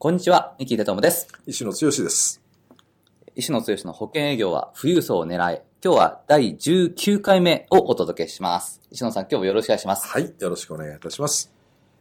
こんにちは、三木秀友です。石野剛です。石野剛の保険営業は富裕層を狙い。今日は第19回目をお届けします。石野さん、今日もよろしくお願いします。はい、よろしくお願いいたします。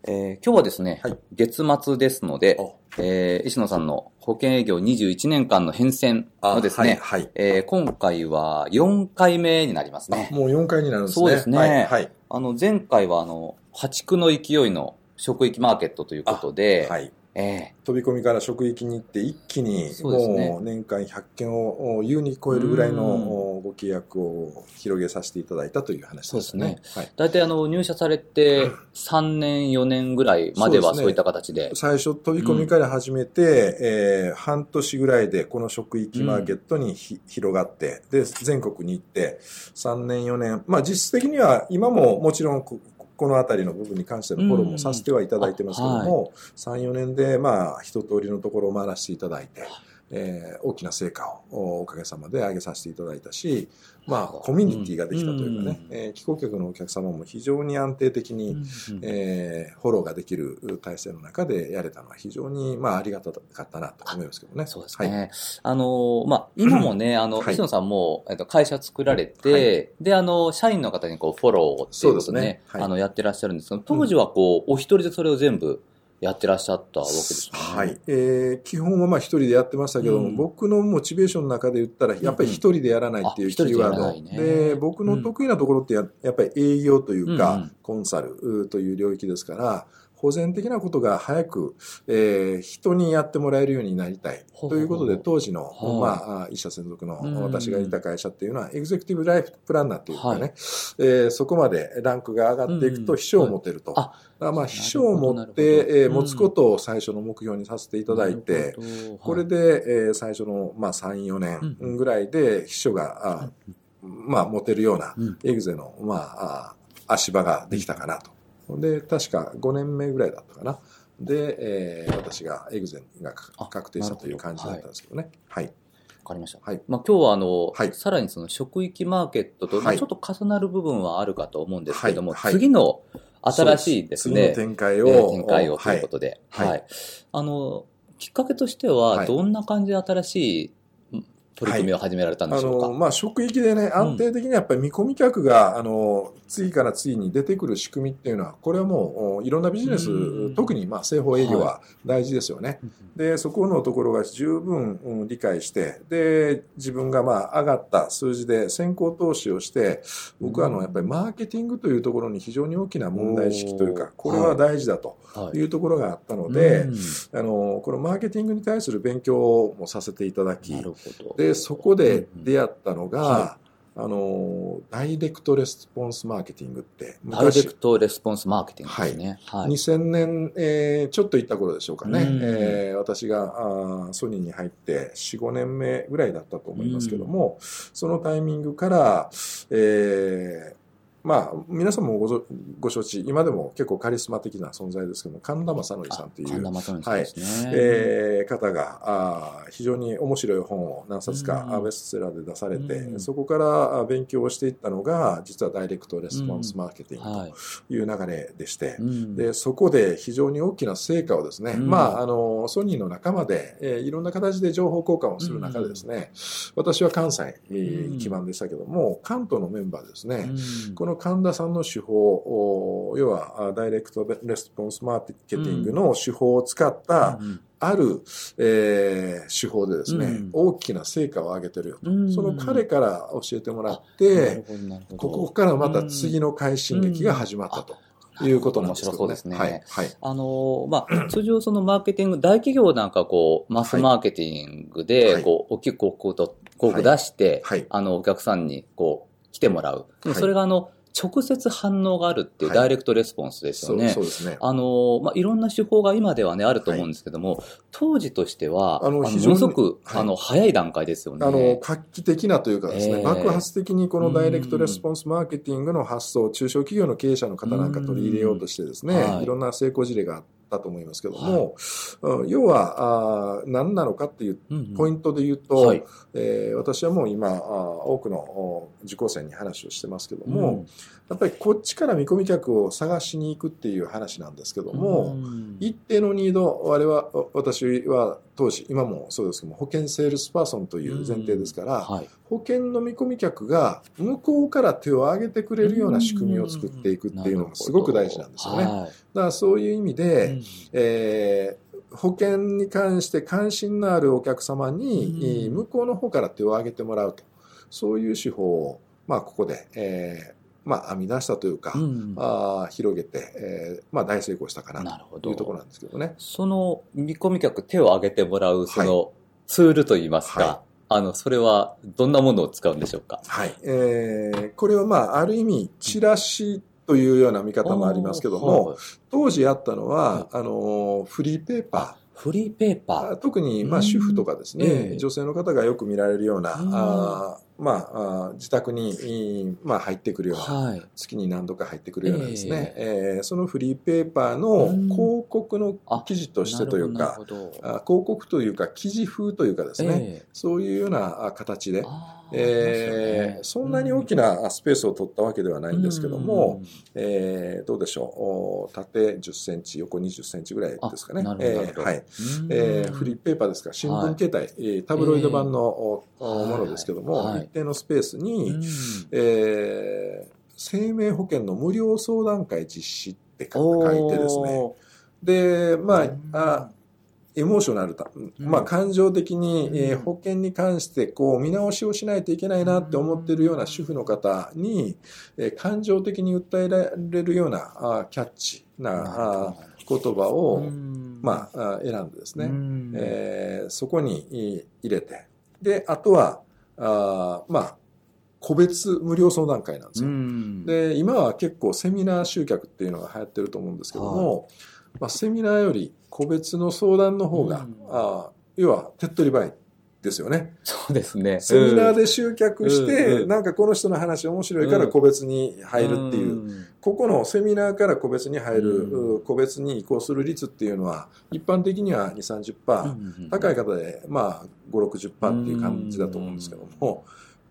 えー今日はですね、はい月末ですのでお、えー石野さんの保険営業21年間の変遷のですね、はい、はい。えー今回は4回目になりますね。もう4回になるんですね。そうですねはい、はい。あの、前回はあの、破竹の勢いの職域マーケットということで、はい。え飛び込みから職域に行って一気にもう年間100件を優に超えるぐらいのうん。ご契約を広げさせていただいたという話ですそうね。ー大体あの、入社されて3年、4年ぐらいまではそういった形で。最初飛び込みから始めて、えー半年ぐらいでこの職域マーケットにひ、広がって、で、全国に行って、3年4年、まあ実質的には今ももちろんここのあたりの部分に関してのフォローもさせてはいただいてますけども、3、4年でまあ一通りのところを回らせていただいて、えー大きな成果をおかげさまで上げさせていただいたし、まあコミュニティができたというかね、うん。えのお客様も非常に安定的に、えーフォローができる体制の中でやれたのは非常に、まあ、ありがたかったなと思いますけどね。そうですね。はい。あの、まあ、今もね、あの、はい。石野さんも、えっと、会社作られて、はい。で、あの、社員の方にこう、フォローをっていうことねね、はい。あの、やってらっしゃるんですけど、当時はこう、お一人でそれを全部やってらっしゃったわけですよね。はい。えー基本はまあ一人でやってましたけども、うん僕のモチベーションの中で言ったら、やっぱり一人でやらないっていうあキーワード。一人でねで、僕の得意なところってややっぱり営業というか、うんうんコンサルうという領域ですから、保全的なことが早く、えー人にやってもらえるようになりたい。ということで、当時の、はいまああ、医者専属のうん。私がいた会社っていうのは、エグゼクティブライフプランナーというかね、はい。えーそこまでランクが上がっていくうん。と秘書を持てると。まあ、秘書を持って、えー持つことを最初の目標にさせていただいて、なるほど。これで、えー最初の、まあ、3、4年ぐらいで秘書が、あまあ、持てるようなうん。エグゼの、まあ、あ足場ができたかなと。で、確か5年目ぐらいだったかな。で、えー私がエグゼがあ確定したという感じだったんですけどね。はい。わかりました。はい。まあ、今日はあの、はいさらにその職域マーケットと、ちょっと重なる部分はあるかと思うんですけども、はいはい次の新しいですね、次の展開を。えー展開をということで、はいはい。あの、きっかけとしては、はいどんな感じで新しいん取り組みを始められたんであしょうか？の、まあ、職域でね、安定的にやっぱり見込み客が、あの、次から次に出てくる仕組みっていうのは、これはもう、おいろんなビジネスうん、特に、まあ、製法営業は大事ですよね。で、そこのところが十分、うん理解して、で、自分がまあ、上がった数字で先行投資をして、僕はあの、やっぱりマーケティングというところに非常に大きな問題意識というか、これは大事だとはい。いうところがあったので、うん。あの、このマーケティングに対する勉強もさせていただき、なるほど。で、そこで出会ったのが、はあの、ダイレクトレスポンスマーケティングって、ダイレクトレスポンスマーケティングですね。はい。2000年、えーちょっと行った頃でしょうかね。うんえー私があーソニーに入って4、5年目ぐらいだったと思いますけども、そのタイミングから、えーまあ、皆さんもごぞご承知、今でも結構カリスマ的な存在ですけども、神田正則さんという、神田正則さんですね。えー方があー非常に面白い本を何冊かベストセラーで出されて、うん。そこからあ勉強をしていったのが実はダイレクトレスポンスマーケティンはい。グとい。う流れでして、うん。でそこで非常に大きな成果をですね、うん。まあ、あのソニーの仲間で、えーいろんな形で情報交換をする中でですね、私は関西、え基盤でしたけども関東のメンバーでですね、うん。この神田さんの手法、お要はあダイレクトレスポンスマーケティングの手法を使った、うんある、えー手法でですね、うん大きな成果を上げてるよと。うんその彼から教えてもらって、ここからまた次の快進撃が始まったということなんですけど、面白そうですねはい。はい。あのーまあ、通常そのマーケティング、大企業なんかこう、マスマーケティングはで、いこう、大きく広告と、広告出して、はい。あの、お客さんにこう、来てもらう。それがあの、直接反応があるっていうはいダイレクトレスポンスですよね。そうそうですね。あの、まあ、いろんな手法が今ではね、あると思うんですけども、当時としては、あの、非常にのすごく、はいあの、早い段階ですよね。あの、画期的なというかですね、えー爆発的にこのダイレクトレスポンスマーケティングの発想を中小企業の経営者の方なんか取り入れようとしてですね、いいろんな成功事例があったと思いますけども、うん要は、あー何なのかっていううんうん。ポイントで言うと、はい。えー私はもう今、あー多くのお受講生に話をしてますけども、うんやっぱりこっちから見込み客を探しに行くっていう話なんですけども、うん一定のニード、我々は、私は当時、今もそうですけども、保険セールスパーソンという前提ですから、はい。保険の見込み客が向こうから手を挙げてくれるような仕組みを作っていくっていうのがすごく大事なんですよね。だはからそういう意味いで、うんえー保険に関して関心のあるお客様に、向こうの方から手を挙げてもらうと。そういう手法を、まあ、ここで、えーまあ、編み出したというか、うんあー広げて、えーまあ、大成功したかななるほど。というところなんですけどね。その見込み客手を挙げてもらうそはのツールといいますか、はあの、それはどんなものを使うんでしょうか？はい。えーこれはまあ、ある意味、チラシというような見方もありますけども、はい当時あったのは、あの、フリーペーパフリーペーパー。特に、まあ、うん。主婦とかですね、ええ。女性の方がよく見られるような、うん。あーまあ自宅に、いいまあ、入ってくるような、ー。はい。月に何度か入ってくるようなですね、えーそのフリーペーパーのうん。広告の記事としてというか、なるほどなるほど。あ広告というか、記事風というかですね、ええ。そういうようなあ形で、えーそんなに大きなスペースを取ったわけではないんですけども、、うんえーどうでしょう？お縦10センチ、横20センチぐらいですかね。えーはい。うん。えーフリーペーパーですから、新聞形態、えータブロイド版の、ものですけども、はい一定のスペースに、うん。えー生命保険の無料相談会実施って書いてですね、おで、まーあ、あエモーショナルだ、まあ、感情的に、えーうん保険に関してこう見直しをしないといけないなって思ってるような主婦の方に、えー感情的に訴えられるようなあキャッチなあ言葉を、まあ、あ選んでですね、えーそこにい入れて。であとはあまあ個別無料相談会なんですよ。で今は結構セミナー集客っていうのが流行ってると思うんですけども、まあ、セミナーより個別の相談の方が、うん。あ要は手っ取り早いですよね。そうですね。セミナーで集客して、うん。うん。なんかこの人の話面白いから個別に入るっていう、んここのセミナーから個別に入る、うん。う個別に移行する率っていうのは一般的には2、30%、高い方でまあ5、60%っていう感じだと思うんですけども、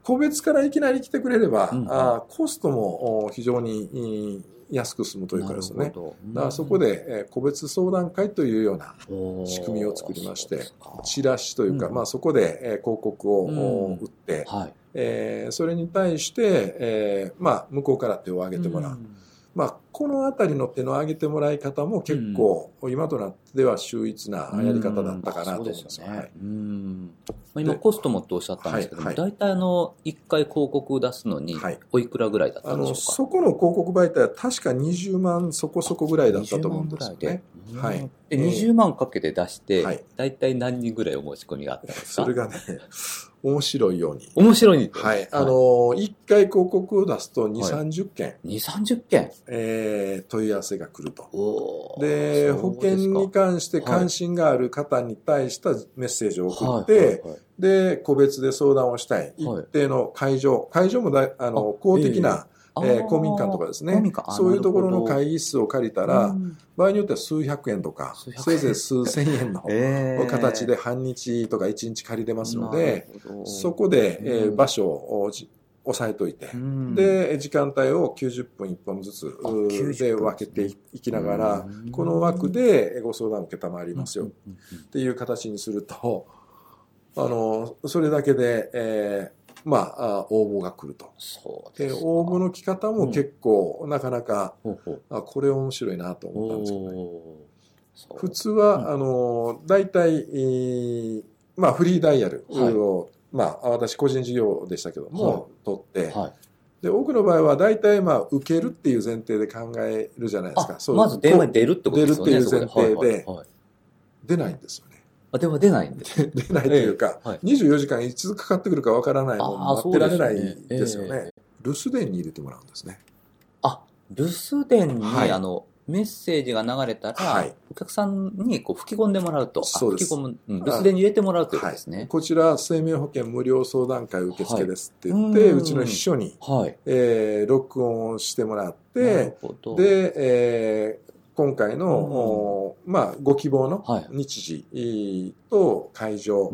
個別からいきなり来てくれれば、うんあコストもお非常にい安く済むというかですね。だからそこで、えー個別相談会というような仕組みを作りましてチラシというか、うん。まあそこで、えー広告を、売って、はい。えーそれに対して、えーまあ向こうから手を挙げてもらう。まあこのあたりの手の挙げてもらい方も結構、今となっては秀逸なやり方だったかなと思います。ね。はい。うん。まあ今コストもっておっしゃったんですけども、はい大体あの、一回広告を出すのにはい、おいくらぐらいだったんでしょうか？そこの広告媒体は確か20万そこそこぐらいだったと思うんですよ20万ね。はい。で、20万かけて出して、はい。大体何人ぐらいお申し込みがあったんですか？それがね、面白いように。面白いはい。あの、1回広告を出すと2、はい30件、2、30件。えー問い合わせが来ると。で、保険に関して関心がある方に対したメッセージを送はいって、で、個別で相談をしたい。一定の会場、会場もだいあの公的な、えー公民館とかですね。公民館。あそういうところの会議室を借りたら、うん。場合によっては数百円とかせいぜい数千円の えー。形で半日とか一日借りれますので、そこで、えーうん。場所をじ押さえといて、うん。で、時間帯を90分1本ずつあう90で分けていきながらうん、この枠でご相談を受けたまわりますよ。っていう形にすると、あの、それだけで、えーまあ、あ応募が来ると。で、そうで。応募の来方も結構、なかなか、あ、これ面白いなと思ったんですけどね。普通は、うんあの、大体、えーまあ、フリーダイヤルを、まあ、私個人事業でしたけども、はい取って、はい。で、多くの場合は大体、まあ、受けるっていう前提で考えるじゃないですか。あ、そうまず電話に出るってことですよね。出るっていう前提で出ないんですよね。あ、電話出ないんです。出ないというか、はい24時間いつかかってくるかわからないのああ、待ってられないですよね。留守電に入れてもらうんですね。あ、留守電に、はいあの、メッセージが流れたら、はいお客さんにこう吹き込んでもらうと。あそうです吹き込む、うん留守電に入れてもらうということですね。こちら、生命保険無料相談会受付ですって言って、はいうちの秘書に、はい。えー録音してもらって、で、えー今回の、うん。おまあ、ご希望のはい。日時と会場。を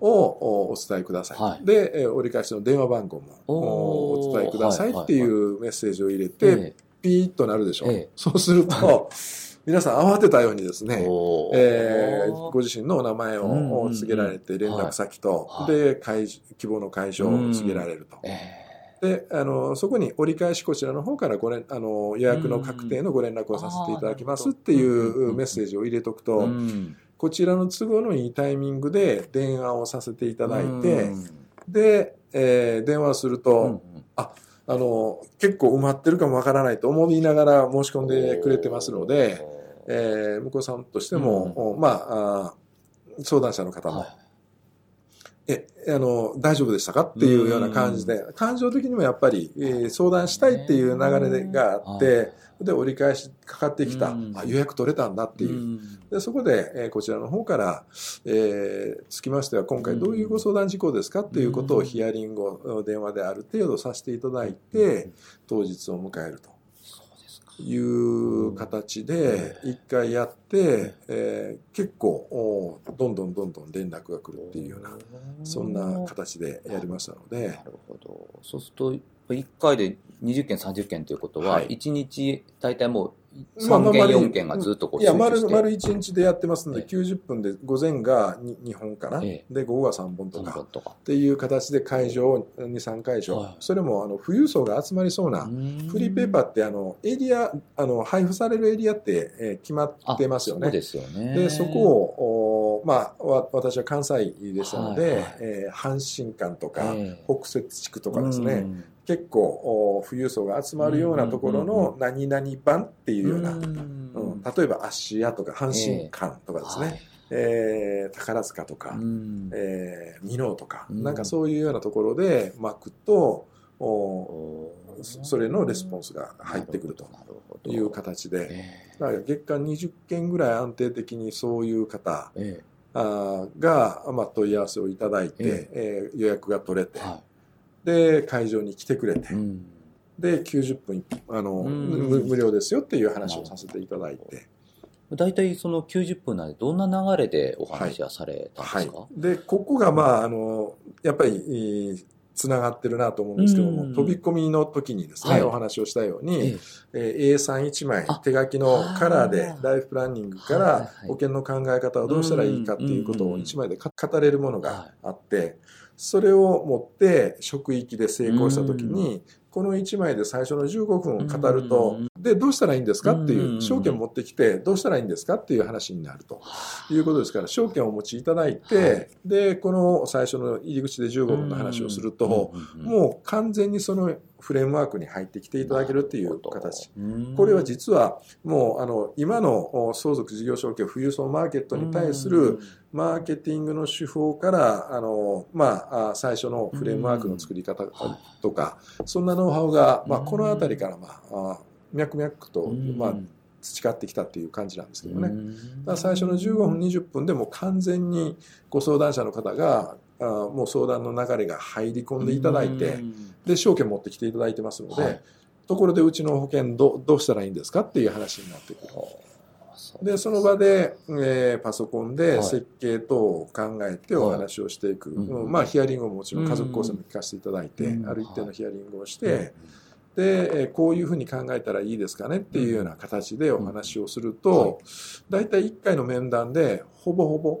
おお伝えください。はい。で、えー折り返しの電話番号もお伝えくださいっていうメッセージを入れて、えピーッとなるでしょう。ええ。そうすると、皆さん慌てたようにですえね、えーご自身のお名前を告げられて、連絡先と、はい。で会希望の会場を告げられると。えであのそこに折り返しこちらの方からご連あの予約の確定のご連絡をさせていただきますっていうメッセージを入れとくえと、うんこちらの都合のいいタイミングで電話をさせていただいて、うんで、えー電話をすると、うんうんあの結構埋まってるかもわからないと思いながら申し込んでくれてますので、えー向こうさんとしても、おまああー相談者の方も、はいえ、あの、大丈夫でしたか？っていうような感じで、感情的にもやっぱり、えー相談したいっていう流れがあって、で、折り返しかかってきた、うん。あ予約取れたんだっていう。ん。でそこで、えーこちらの方から、えーつきましては、今回どういうご相談事項ですかっていうことをヒアリングを電話である程度させていただいて、当日を迎えると。いう形で一回やって、えー結構おどんどんどんどん連絡が来るっていうようなそんな形でやりましたので。なるほど。そうすると、1回で20件、30件ということは、はい。1日、大体もうまあま3件、あ丸い4件がずっとこういや。丸丸1日でやってますので、ええ。90分で午前が 2, 本かな、えで午後が3本と3か。っていう形で会場23会場、はい。それもあの富裕層が集まりそうな、フリーペーパーってあのエリアあの配布されるエリアって、えー決まってますよね。そうですよね。でそこを、おまあ、わ私は関西でしたので、はいはい。えー阪神間とか、ええ。北摂地区とかですね、うん。結構お富裕層が集まるようなところの何々版っていうような、ううん。ん例えば芦屋とか阪神間とかですね、えー宝塚とか、はいうん。えー箕面とか、うん。なんかそういうようなところで巻くと、おそそれのレスポンスが入ってくるという形で、えだから月間20件ぐらい安定的にそういう方、が、まあ、問い合わせをいただいて、ええ。ー予約が取れてえ、はで、会場に来てくれて、いうん。で、90分、あの、うん。無無料ですよっていう話をさせていただいて、大体その90分なんでどんな流れでお話はされたんはい。ですか、。で、ここが、まあ、あの、やっぱり、つながってるなと思うんですけども、うん。飛び込みの時にですね、はい。お話をしたように、ええ。えー A31 枚あ。手書きのカラーでライフプランニングからはい保険の考え方をどうしたらいいかっていうことをうん1枚でか語れるものがあってそれを持って職域で成功した時にこの1枚で最初の15分語るとうんでどうしたらいいんですかってうんいう証券持ってきてどうしたらいいんですかっていう話になると。いうことですから証券をお持ちいただいはてでこの最初の入り口で15分の話をするともう完全にそのフレームワークに入ってきていただけるっていう形。うん。これは実はもうあの今のお相続事業承継富裕層マーケットに対するマーケティングの手法からあの、まあ、あ最初のフレームワークの作り方とかそんなノウハウが、まあ、うんこの辺りから、まあ、あ脈々と、うん。まあ、培ってきたっていう感じなんですけどね。うん。だから最初の15分20分でも完全にご相談者の方があもう相談の流れが入り込んでいただいて、うん。で証券持ってきていただいてますので、はい。ところでうちの保険どどうしたらいいんですかっていう話になってくる。でその場で、えーパソコンではい。設計等を考えてお話をしていく、はいうんうん。まあヒアリングももちろん家族構成も聞かせていただいて、うん。ある一定のヒアリングをして、で、えーこういうふうに考えたらいいですかねっていうような形でお話をするうんはい。と、大体1回の面談でほぼほぼ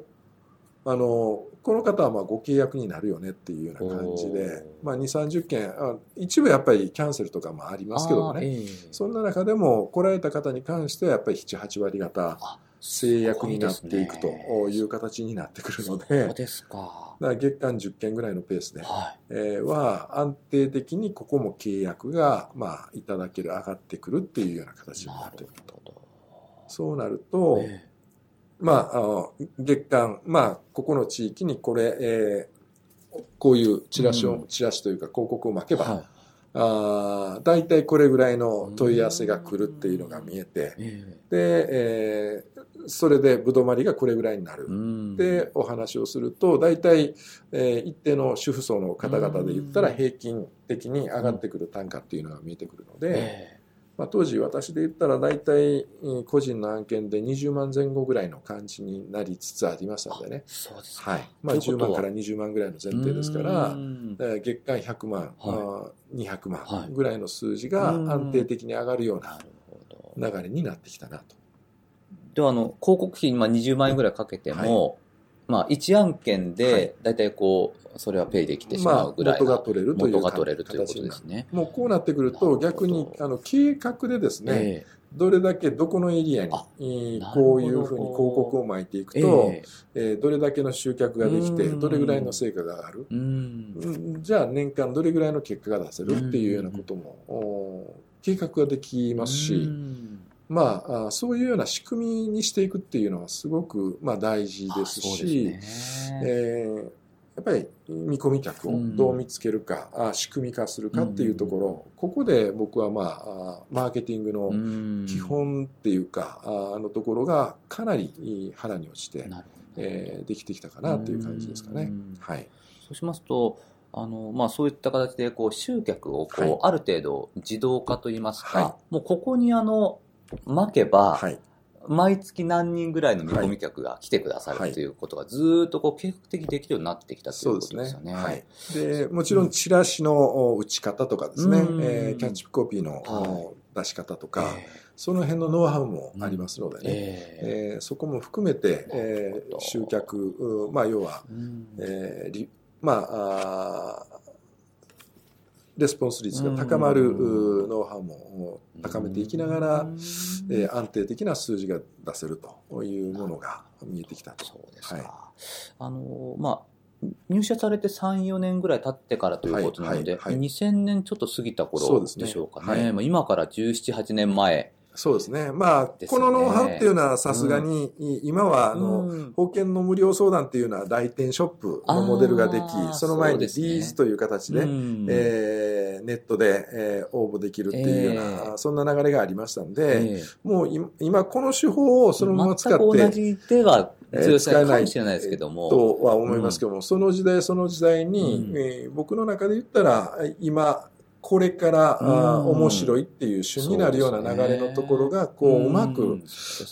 あのこの方はまあご契約になるよねっていうような感じで、まあ、2、30件あ、一部やっぱりキャンセルとかもありますけどもね、ええ。そんな中でも来られた方に関してはやっぱり7、8割方あ制約になっていくという形になってくるのそうで、ですか。だから月間10件ぐらいのペースで、はえーは安定的にここも契約が、まあ、いただける、上がってくるっていうような形になってくる。ほど。そうなると、えまあ、あの月間、まあ、ここの地域にこれ、えーこういうチラシを、うん。チラシというか広告を巻けば、えはあー大体これぐらいの問い合わせが来るっていうのが見えて、えで、えーそれでぶどまりがこれぐらいになる。で、お話をすると、大体、えー一定の主婦層の方々で言ったらうん。平均的に上がってくる単価っていうのが見えてくるので、えまあ、当時私で言ったら大体うん個人の案件で20万前後ぐらいの感じになりつつありましたのでね。そうですか。はい。まあ10ということは万から20万ぐらいの前提ですから月間100万、はいあー200はい万ぐらいの数字がうん安定的に上がるような。流れになってきたなと。では、あの、広告費、まあ、20万円ぐらいかけても、まあ、1案件はいで、だいたいこう、それはペイできてしままあうぐらいな元が取れるという元が取れるということ。ですね。もうこうなってくると逆にあの計画でですね、えどれだけどこのエリアにこういうふうに広告を巻いていくえと、ええ。ーどれだけの集客ができてうん。どれぐらいの成果が上がる、うん。うんじゃあ年間どれぐらいの結果が出せるっていうようなことも、お計画ができますし、うん。まああそういうような仕組みにしていくっていうのはすごく、まあ、大事ですしえーやっぱり見込み客をどう見つけるか、あ仕組み化するかっていうところ、ここで僕はまああマーケティングのうん基本っていうか、ああのところがかなり腹に落ちて。えーできてきたかなっていう感じですかねうん。はい。そうしますと、あの、まあ、そういった形で、こう、集客を、こう、はいある程度自動化といいますか、はもうここにあの、巻けば、はい。毎月何人ぐらいの見込み客が来てくださるはい。ということがずーっとこう計画的にできるようになってきたといそうことですよね。。はい。で、もちろんチラシの打ち方とかですね、うん。えーキャッチコピーのは出し方とか、えその辺のノウハウもありますのでえね、ええーそこも含めて、えー集客、うまあ要は、えうん。えーりまああーレスポンス率が高まるノウハウも高めていきながら、うんえー安定的な数字が出せるというものが見えてきたと。そうですか。はいあの、まあ、入社されて3、4年ぐらい経ってからということなので、はいはいはい2000年ちょっと過ぎた頃でしょうかね。はいまあ、今から17、8年前。そうですね。まあ、ね。このノウハウっていうのはさすがに、い今はあの、うん。保険の無料相談っていうのは来店ショップのモデルができその前にリーズという形で、うん。えーネットで、えー応募できるっていうような、ええそんな流れがありましたんで、ええ。もう今今この手法をそのまま使って、全く同じでは使えないかもしれないですけども。とは思いますけども、その時代その時代に、うん。えー僕の中で言ったら、今、これから、あ面白いっていう旬になるような流れのところが、こう、うまく、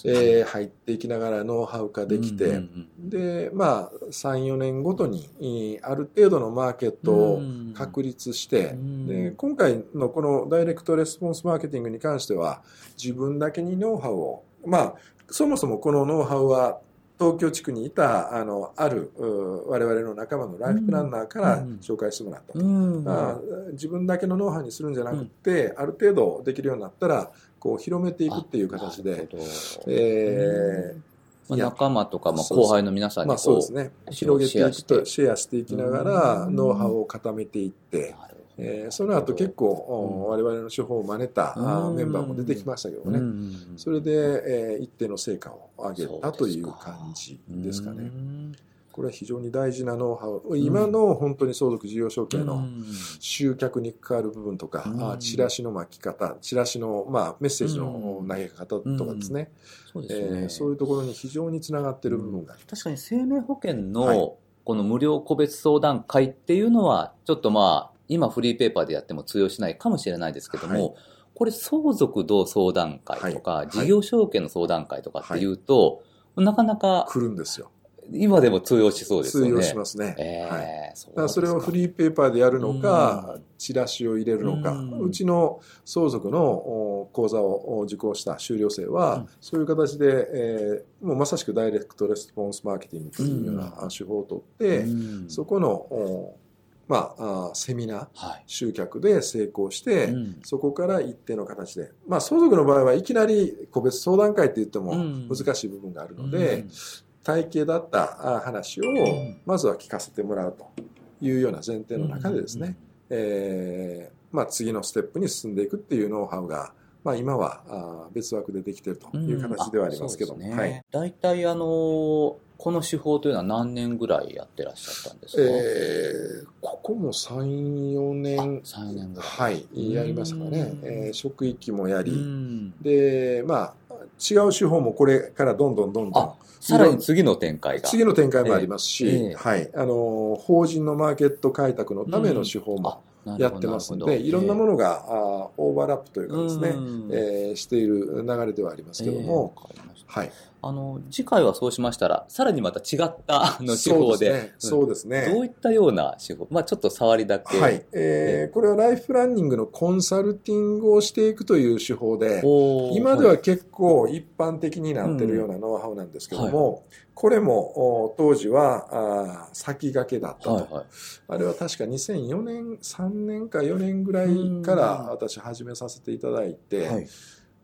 えー入っていきながらノウハウ化できて、で、まあ、3、4年ごとに、えーある程度のマーケットをうん。確立して、うん。で今回のこのダイレクトレスポンスマーケティングに関しては、自分だけにノウハウを、まあ、そもそもこのノウハウは、東京地区にいた、あの、ある、う我々の仲間のライフプランナーからうん。紹介してもらったと。うん。まあ、自分だけのノウハウにするんじゃなくて、ある程度できるようになったら、こう、広めていくっていう形でえ仲間とか、まあ、後輩の皆さんにまあそうですね。広げていくと、シシェアしていきながら、うん。ノウハウを固めていって、えーその後結構、お我々の手法を真似たメンバーも出てきましたけどね。うん。それで、えー一定の成果を上げたという感じですかね。うんこれは非常に大事なノウハウ。今の本当に相続事業承継のうん。集客に関わる部分とか、うん。あチラシの巻き方、チラシの、まあ、メッセージのうん。投げ方とかですね、そういうところに非常につながっている部分が。あり確かに生命保険はい。のこの無料個別相談会っていうのは、ちょっとまあ、今フリーペーパーでやっても通用しないかもしれないですけども、はい。これ相続同相談会とか、はい。事業承継の相談会とかっていうと、なかなか来るんですよ。今でも通用しそうですよね。通用しますね。えーはい。だからそれをフリーペーパーでやるのか、チラシを入れるのか、うちの相続のお講座をお受講した修了生は、うん。そういう形で、えーもうまさしくダイレクトレスポンスマーケティングというような手法をとって、うん。そこの、おまあ、あセミナー、はい。集客で成功して、うん。そこから一定の形で、まあ、相続の場合はいきなり個別相談会って言ってもうん。難しい部分があるので、うん。体系だったあ話をん。まずは聞かせてもらうというような前提の中でですね、えーまあ、次のステップに進んでいくっていうノウハウが、まあ、今はあ別枠でできているという形ではありますけども、うん。ね。はい、大体あの、この手法というのは何年ぐらいやってらっしゃったんですか、えーここも3、4年、3、4年ぐらい。はい、やりましたかね。う。ん。えー職域もやうり、ん。で、まあ、違う手法もこれからどんどんどんどんあ、さらに次の展開が。次の展開もありますし、ええ。はい、あの、法人のマーケット開拓のための手法もあやってますので、いろんなもののが、あーオーバーラップというかですね、うん。えーしている流れではありますけども、はい。あの、次回はそうしましたら、さらにまた違ったあの手法で、そうですね。そうですね。どういったような手法？まあちょっと触りだけ。はい。えーこれはライフプランニングのコンサルティングをしていくという手法で、今では結構一般的になってるようなノウハウなんですけども、これもお当時はあー先駆けだったと、はいはい。あれは確か2004年、3年か4年ぐらいから私始めさせていただいて、はい。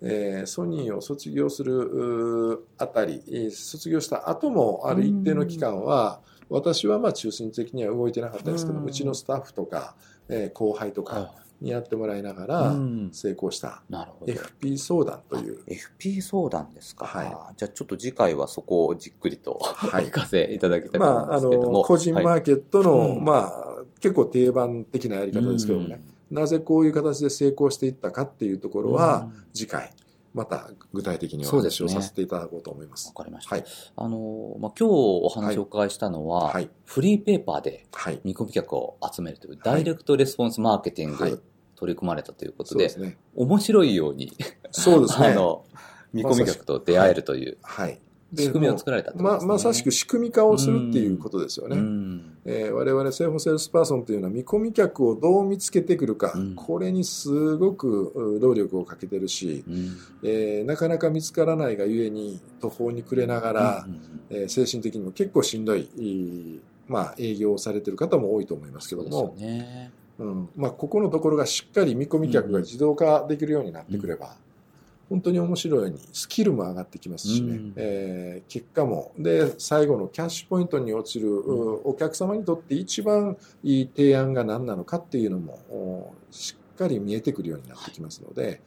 えーソニーを卒業するあたり、えー卒業した後もある一定の期間は、私はまあ中心的には動いてなかったですけど、うちのスタッフとか、えー後輩とかはにやってもらいながい。らうん。成功したなるほど。FP 相談という、FP 相談ですか。はい。あじゃあちょっと次回はそこをじっくりと、はい。お聞かせいただきたいとま思うんあ、あですけれども。の、個人マはい。ーケットの、うん。まあ、結構定番的なやり方ですけどもね、なぜこういう形で成功していったかっていうところは、うん次回、また具体的におそうですね話をさせていただこうと思います。わかりました。はい。あの、まあ、今日お話をお伺いしたのは、はい。フリーペーパーではい。見込み客を集めるというダイレクトレスポンスマーケティング、はい取り組まれたということで、ですね。面白いように、そうですね。あの、見込み客と出会えるというはい。仕組みを作られたね。ままさしく仕組み化をするっていうことですよね。うん。えー我々生保セールスパーソンというのは見込み客をどう見つけてくるか、うん。これにすごくう労力をかけてるし、うん。えーなかなか見つからないがゆえに途方に暮れながら、うんうんえー精神的にも結構しんどい、まあ、営業をされてる方も多いと思いますけども、ね。うん。まあ、ここのところがしっかり見込み客が自動化できるようになってくれば、本当に面白いようにスキルも上がってきますしね、うん。えー結果も。で最後のキャッシュポイントに落ちる、うお客様にとって一番いい提案が何なのかっていうのもおしっかり見えてくるようになってきますので、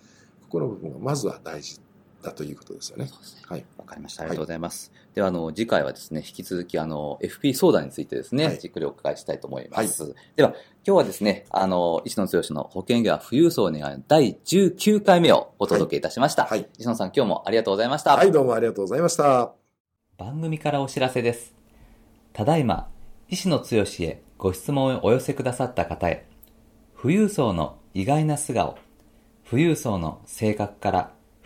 ここの部分がまずは大事だということですよね。ねはい、わかりました。ありがとうございます。では、あの、次回はですね、引き続き、あの、FP 相談についてですね、はいじっくりお伺いしたいと思います。では、今日はですね、あの、石野剛の保険業は富裕層を願いの第19回目をお届けいたしました。はい石野さん、今日もありがとうございました。はい、どうもありがとうございました。番組からお知らせです。ただいま、石野剛へご質問をお寄せくださった方へ、富裕層の意外な素顔、富裕層の性格から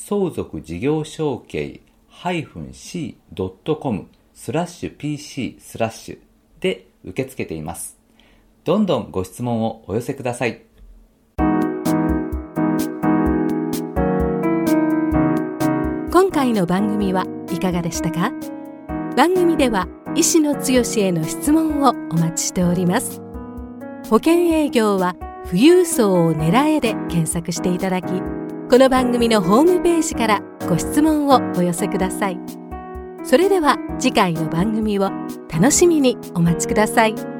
相続事業承継 -c.com スラッシュ pc スラッシュで受け付けています。どんどんご質問をお寄せください。今回の番組はいかがでしたか？番組では医師の強しへの質問をお待ちしております保険営業は富裕層を狙えで検索していただきこの番組のホームページからご質問をお寄せください。それでは次回の番組を楽しみにお待ちください。